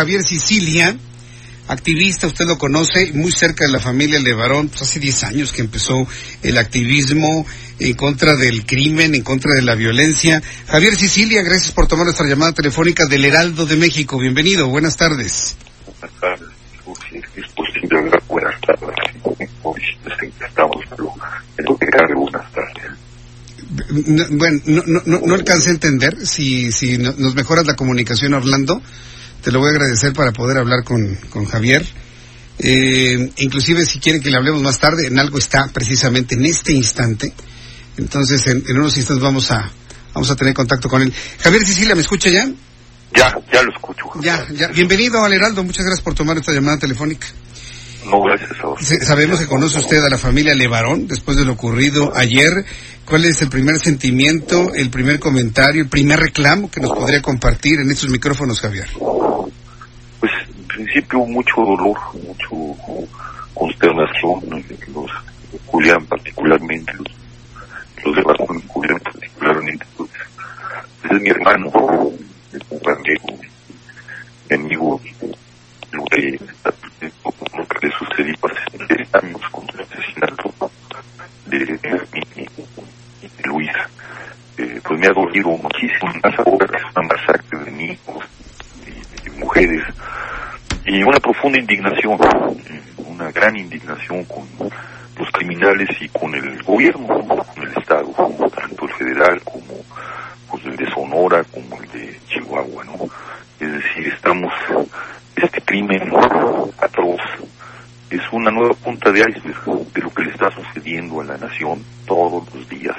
Javier Sicilia, activista, usted lo conoce, muy cerca de la familia Levarón, pues hace 10 años que empezó el activismo en contra del crimen, en contra de la violencia. Javier Sicilia, gracias por tomar nuestra llamada telefónica del Heraldo de México. Bienvenido, buenas tardes. Buenas tardes, es posible hablar buenas tardes. Estamos, pero que buenas tardes. No, bueno, no, no, no, no alcancé a entender. Si, si no- nos mejoras la comunicación, Orlando, te lo voy a agradecer para poder hablar con, con Javier. Eh, inclusive si quieren que le hablemos más tarde, en algo está precisamente en este instante. Entonces, en, en unos instantes vamos a, vamos a tener contacto con él. Javier Sicilia, ¿me escucha ya? Ya, ya lo escucho. Ya, ya. Bienvenido al Heraldo. Muchas gracias por tomar esta llamada telefónica. No, gracias a usted. Sabemos que conoce usted a la familia Levarón después de lo ocurrido ayer. ¿Cuál es el primer sentimiento, el primer comentario, el primer reclamo que nos podría compartir en estos micrófonos, Javier? Pues principio mucho dolor, mucho consternación. Los Julián particularmente, los, los de Barón Julián particularmente, pues, es mi hermano, es un gran amigo, mi amigo, lo que, lo le sucedió hace 10 años con el asesinato de, de mi, de Luis. Eh, pues me ha dolido muchísimo, más ahora que es una masacre de niños y de mujeres y una profunda indignación, una gran indignación con los criminales y con el gobierno, con el Estado, tanto el federal como pues, el de Sonora como el de Chihuahua, ¿no? Es decir, estamos, este crimen atroz es una nueva punta de iceberg de lo que le está sucediendo a la nación todos los días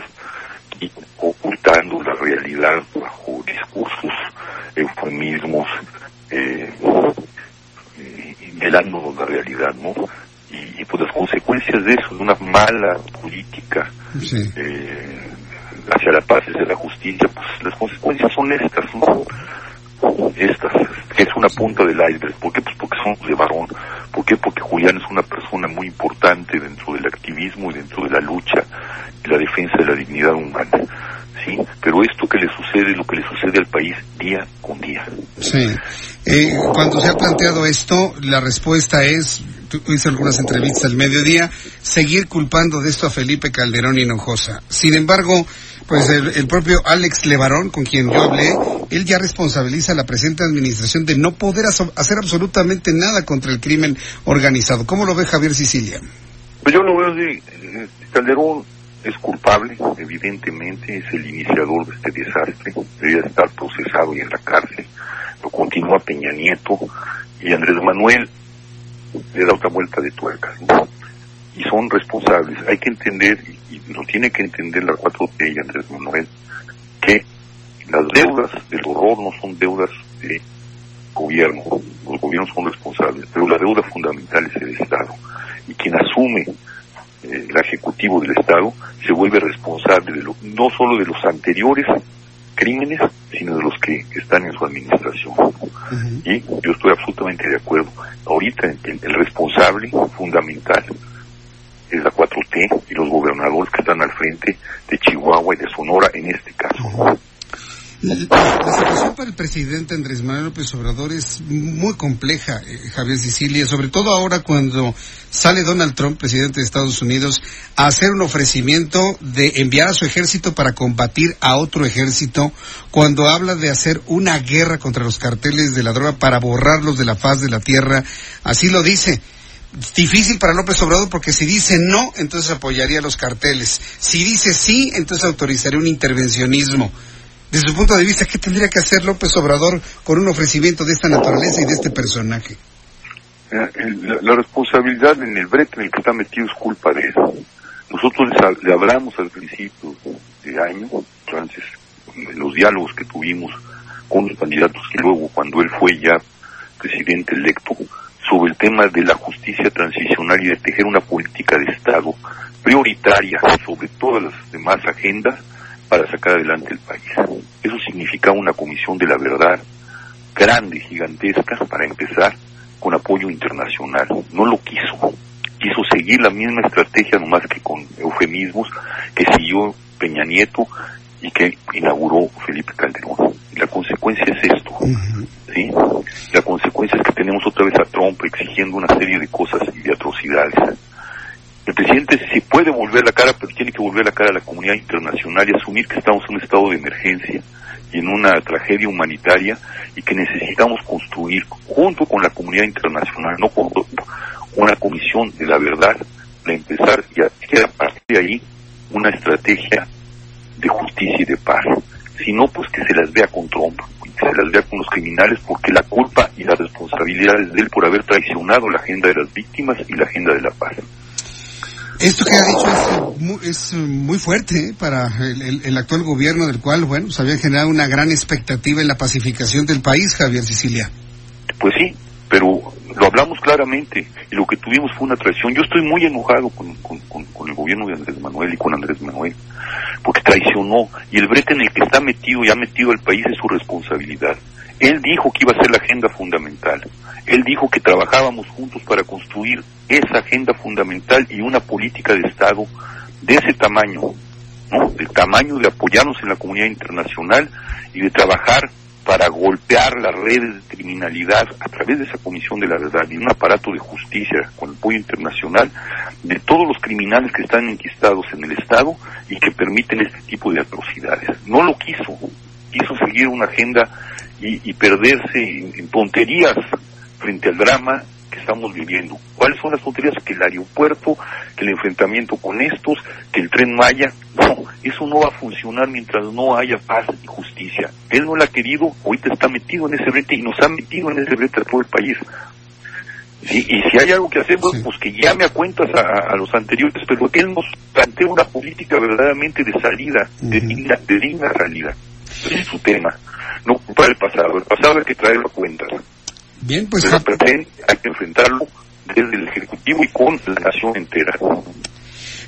y ocultando la realidad bajo discursos, eufemismos, eh, eh, velándonos la realidad, ¿no? Y, y, pues las consecuencias de eso, de una mala política Sí. eh, hacia la paz, hacia la justicia, pues las consecuencias son estas, ¿no? Estas, que es una punta del iceberg. ¿Por qué? Pues porque somos de varón. ¿Por qué? Porque Julián es una persona muy importante dentro del activismo y dentro de la lucha y la defensa de la dignidad humana. ¿Sí? Pero esto que le sucede, lo que le sucede al país día con día. Sí. Eh, cuando se ha planteado esto, la respuesta es, tú hice algunas entrevistas al mediodía, seguir culpando de esto a Felipe Calderón Hinojosa. Sin embargo, pues el, el propio Alex Levarón, con quien yo hablé, él ya responsabiliza a la presente administración de no poder hacer absolutamente nada contra el crimen organizado. ¿Cómo lo ve Javier Sicilia? Pues yo lo veo así, eh, Calderón es culpable, evidentemente, es el iniciador de este desastre, debería estar procesado y en la cárcel, lo continúa Peña Nieto y Andrés Manuel le da otra vuelta de tuerca, y son responsables. Hay que entender, y, y lo tiene que entender la 4T y Andrés Manuel, que las deudas del horror no son deudas de gobierno, los gobiernos son responsables, pero la deuda fundamental es el Estado, y quien asume eh, el ejecutivo del Estado se vuelve responsable de lo, no solo de los anteriores crímenes, sino de los que están en su administración. Y yo estoy absolutamente de acuerdo. Ahorita el, el responsable fundamental es la 4T y los gobernadores que están al frente de Chihuahua y de Sonora en este caso. La, situación para el presidente Andrés Manuel López Obrador es muy compleja, eh, Javier Sicilia, sobre todo ahora cuando sale Donald Trump, presidente de Estados Unidos, a hacer un ofrecimiento de enviar a su ejército para combatir a otro ejército, cuando habla de hacer una guerra contra los carteles de la droga para borrarlos de la faz de la tierra, así lo dice. Difícil para López Obrador porque si dice no, entonces apoyaría a los carteles. Si dice sí, entonces autorizaría un intervencionismo. Desde su punto de vista, ¿qué tendría que hacer López Obrador con un ofrecimiento de esta naturaleza y de este personaje? La, responsabilidad en el brete en el que está metido es culpa de eso. Nosotros le hablamos al principio de año, entonces, en los diálogos que tuvimos con los candidatos que luego, cuando él fue ya presidente electo, sobre el tema de la justicia transicional y de tejer una política de Estado prioritaria sobre todas las demás agendas para sacar adelante el país. Eso significa una comisión de la verdad grande, gigantesca, para empezar, con apoyo internacional. No lo quiso. Quiso seguir la misma estrategia, nomás que con eufemismos, que siguió Peña Nieto y que inauguró Felipe Calderón. Y la consecuencia es esto. ¿sí? La consecuencia es que tenemos otra vez a Trump exigiendo una serie de cosas y de atrocidades. El presidente se puede volver la cara, pero tiene que volver la cara a la comunidad internacional y asumir que estamos en un estado de emergencia y en una tragedia humanitaria y que necesitamos construir junto con la comunidad internacional, no con una comisión de la verdad, para empezar y a partir de ahí una estrategia de justicia y de paz. Si no, pues que se las vea con Trump, que se las vea con los criminales, porque la culpa y la responsabilidad es de él por haber traicionado la agenda de las víctimas y la agenda de la paz. Esto que ha dicho es, muy, fuerte ¿eh? para el, actual gobierno del cual, bueno, se había generado una gran expectativa en la pacificación del país, Javier Sicilia. Pues sí, pero lo hablamos claramente y lo que tuvimos fue una traición. Yo estoy muy enojado con, con, el gobierno de Andrés Manuel y con Andrés Manuel, porque traicionó y el brete en el que está metido y ha metido al país es su responsabilidad. Él dijo que iba a ser la agenda fundamental. Él dijo que trabajábamos juntos para construir esa agenda fundamental y una política de Estado de ese tamaño, ¿no? Del tamaño de apoyarnos en la comunidad internacional y de trabajar para golpear las redes de criminalidad a través de esa Comisión de la Verdad y un aparato de justicia con apoyo internacional de todos los criminales que están enquistados en el Estado y que permiten este tipo de atrocidades. No lo quiso, quiso seguir una agenda y, perderse en, tonterías frente al drama que estamos viviendo. ¿Cuáles son las tonterías? Que el aeropuerto, que el enfrentamiento con estos, que el tren Maya. No, eso no va a funcionar mientras no haya paz y justicia. Él no la ha querido, ahorita está metido en ese brete y nos ha metido en ese brete a todo el país. y si hay algo que hacer, pues, que llame a cuentas a, los anteriores, pero él nos plantea una política verdaderamente de salida, de, digna, de digna salida. Ese es su tema no para el pasado. El pasado hay que traerlo a cuenta. Bien, pues. Pero presente hay que enfrentarlo desde el Ejecutivo y con la nación entera.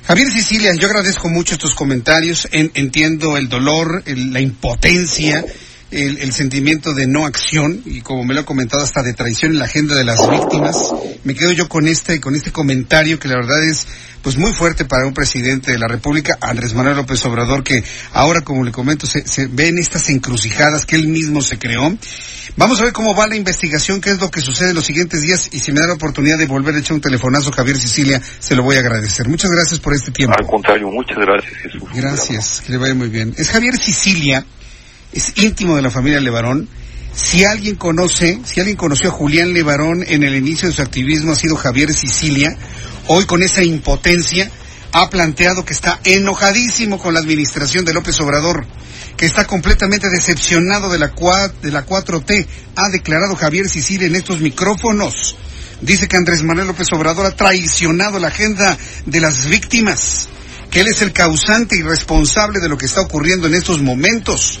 Javier Sicilia, yo agradezco mucho estos comentarios. entiendo el dolor, la impotencia el, sentimiento de no acción y como me lo ha comentado hasta de traición en la agenda de las víctimas. Me quedo yo con este con este comentario que la verdad es pues muy fuerte para un presidente de la República, Andrés Manuel López Obrador, que ahora como le comento se, se ven estas encrucijadas que él mismo se creó. Vamos a ver cómo va la investigación, qué es lo que sucede en los siguientes días y si me da la oportunidad de volver a echar un telefonazo Javier Sicilia, se lo voy a agradecer. Muchas gracias por este tiempo. Al contrario, muchas gracias Jesús. Gracias, que le vaya muy bien. Es Javier Sicilia es íntimo de la familia Levarón. Si alguien conoce, si alguien conoció a Julián Levarón en el inicio de su activismo ha sido Javier Sicilia. Hoy con esa impotencia ha planteado que está enojadísimo con la administración de López Obrador, que está completamente decepcionado de la, de la 4T, ha declarado Javier Sicilia en estos micrófonos. Dice que Andrés Manuel López Obrador ha traicionado la agenda de las víctimas, que él es el causante y responsable de lo que está ocurriendo en estos momentos.